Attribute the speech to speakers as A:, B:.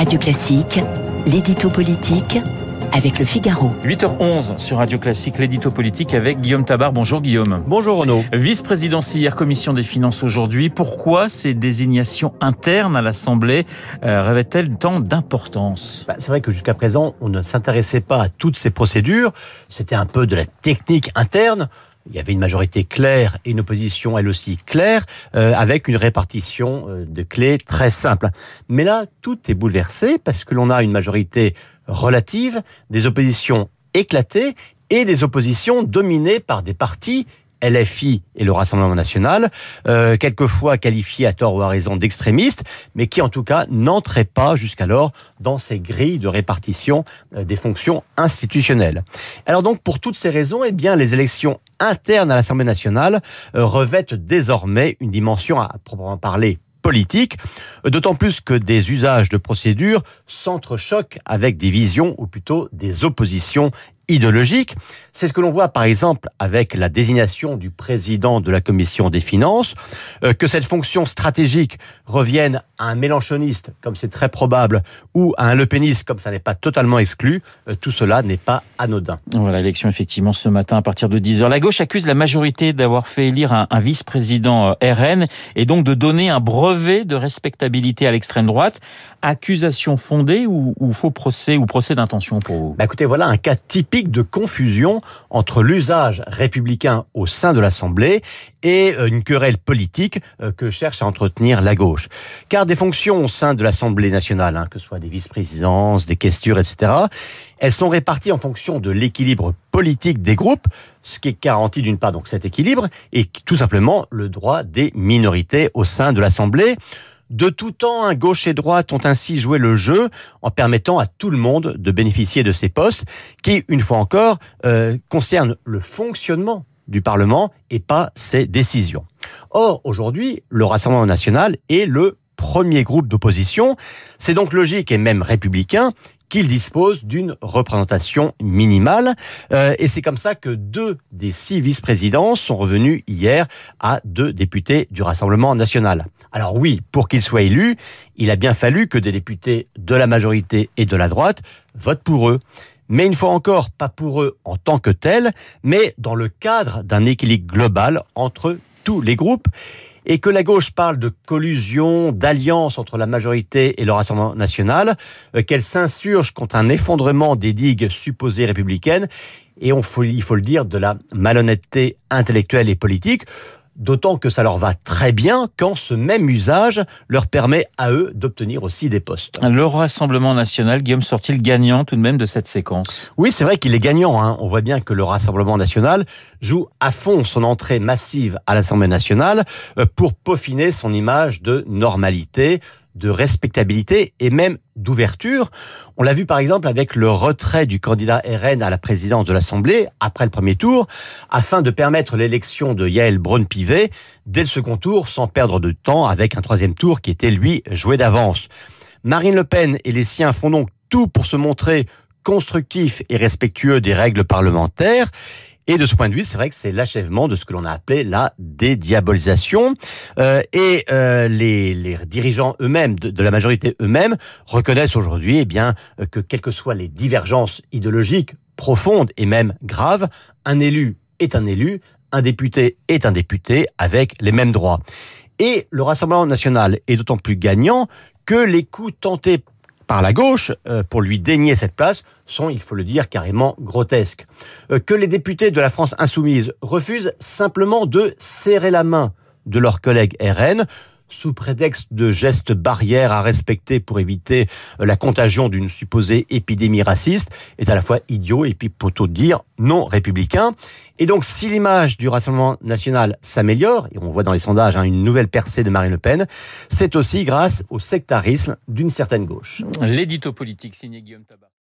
A: Radio Classique, l'édito politique avec le Figaro.
B: 8h11 sur Radio Classique, l'édito politique avec Guillaume Tabar. Bonjour Guillaume.
C: Bonjour Renaud.
B: Vice-présidence hier, commission des finances aujourd'hui. Pourquoi ces désignations internes à l'Assemblée euh, revêtent-elles tant d'importance?
C: Bah, C'est vrai que jusqu'à présent, on ne s'intéressait pas à toutes ces procédures. C'était un peu de la technique interne il y avait une majorité claire et une opposition elle aussi claire, euh, avec une répartition euh, de clés très simple. Mais là, tout est bouleversé parce que l'on a une majorité relative, des oppositions éclatées et des oppositions dominées par des partis LFI et le Rassemblement national, euh, quelquefois qualifiés à tort ou à raison d'extrémistes, mais qui en tout cas n'entraient pas jusqu'alors dans ces grilles de répartition euh, des fonctions institutionnelles. Alors donc pour toutes ces raisons, eh bien les élections internes à l'Assemblée nationale euh, revêtent désormais une dimension à proprement parler politique, d'autant plus que des usages de procédures s'entrechoquent avec des visions ou plutôt des oppositions idéologique. C'est ce que l'on voit par exemple avec la désignation du président de la commission des finances, euh, que cette fonction stratégique revienne à un mélanchoniste, comme c'est très probable, ou à un lepéniste, comme ça n'est pas totalement exclu, euh, tout cela n'est pas anodin.
B: Voilà, l'élection effectivement ce matin à partir de 10h. La gauche accuse la majorité d'avoir fait élire un, un vice-président euh, RN et donc de donner un brevet de respectabilité à l'extrême droite. Accusation fondée ou, ou faux procès ou procès d'intention pour vous?
C: Bah Écoutez, voilà un cas typique de confusion entre l'usage républicain au sein de l'Assemblée et euh, une querelle politique euh, que cherche à entretenir la gauche. Car des fonctions au sein de l'Assemblée nationale, hein, que ce soit des vice-présidences, des questures, etc., elles sont réparties en fonction de l'équilibre politique des groupes, ce qui est garanti d'une part donc cet équilibre, et tout simplement le droit des minorités au sein de l'Assemblée. De tout temps, un gauche et droite ont ainsi joué le jeu en permettant à tout le monde de bénéficier de ces postes qui, une fois encore, euh, concernent le fonctionnement du Parlement et pas ses décisions. Or, aujourd'hui, le Rassemblement national est le premier groupe d'opposition. C'est donc logique et même républicain qu'il dispose d'une représentation minimale. Euh, et c'est comme ça que deux des six vice-présidents sont revenus hier à deux députés du Rassemblement national. Alors oui, pour qu'ils soient élus, il a bien fallu que des députés de la majorité et de la droite votent pour eux mais une fois encore, pas pour eux en tant que tels, mais dans le cadre d'un équilibre global entre tous les groupes et que la gauche parle de collusion, d'alliance entre la majorité et le Rassemblement national, euh, qu'elle s'insurge contre un effondrement des digues supposées républicaines, et on il faut le dire, de la malhonnêteté intellectuelle et politique. D'autant que ça leur va très bien quand ce même usage leur permet à eux d'obtenir aussi des postes.
B: Le Rassemblement national, Guillaume, sort-il gagnant tout de même de cette séquence?
C: Oui, c'est vrai qu'il est gagnant. Hein. On voit bien que le Rassemblement national joue à fond son entrée massive à l'Assemblée nationale euh, pour peaufiner son image de normalité, de respectabilité et même d'ouverture. On l'a vu par exemple avec le retrait du candidat RN à la présidence de l'Assemblée après le premier tour, afin de permettre l'élection de Yael Braun-Pivet dès le second tour sans perdre de temps avec un troisième tour qui était lui joué d'avance. Marine Le Pen et les siens font donc tout pour se montrer constructifs et respectueux des règles parlementaires. Et de ce point de vue, c'est vrai que c'est l'achèvement de ce que l'on a appelé la dédiabolisation. Euh, et euh, les, dirigeants eux-mêmes, de, de, la majorité eux-mêmes, reconnaissent aujourd'hui eh bien, que quelles que soient les divergences idéologiques profondes et même graves, un élu est un élu, un député est un député avec les mêmes droits. Et le Rassemblement national est d'autant plus gagnant que les coups tentés par la gauche euh, pour lui dénier cette place sont, il faut le dire, carrément grotesques. Euh, que les députés de la France insoumise refusent simplement de serrer la main de leurs collègues RN sous prétexte de gestes barrières à respecter pour éviter euh, la contagion d'une supposée épidémie raciste est à la fois idiot et puis plutôt dire non républicain. Et donc si l'image du Rassemblement national s'améliore, et on voit dans les sondages hein, une nouvelle percée de Marine Le Pen, c'est aussi grâce au sectarisme d'une certaine gauche.
B: L'édito politique signé Guillaume Tabar.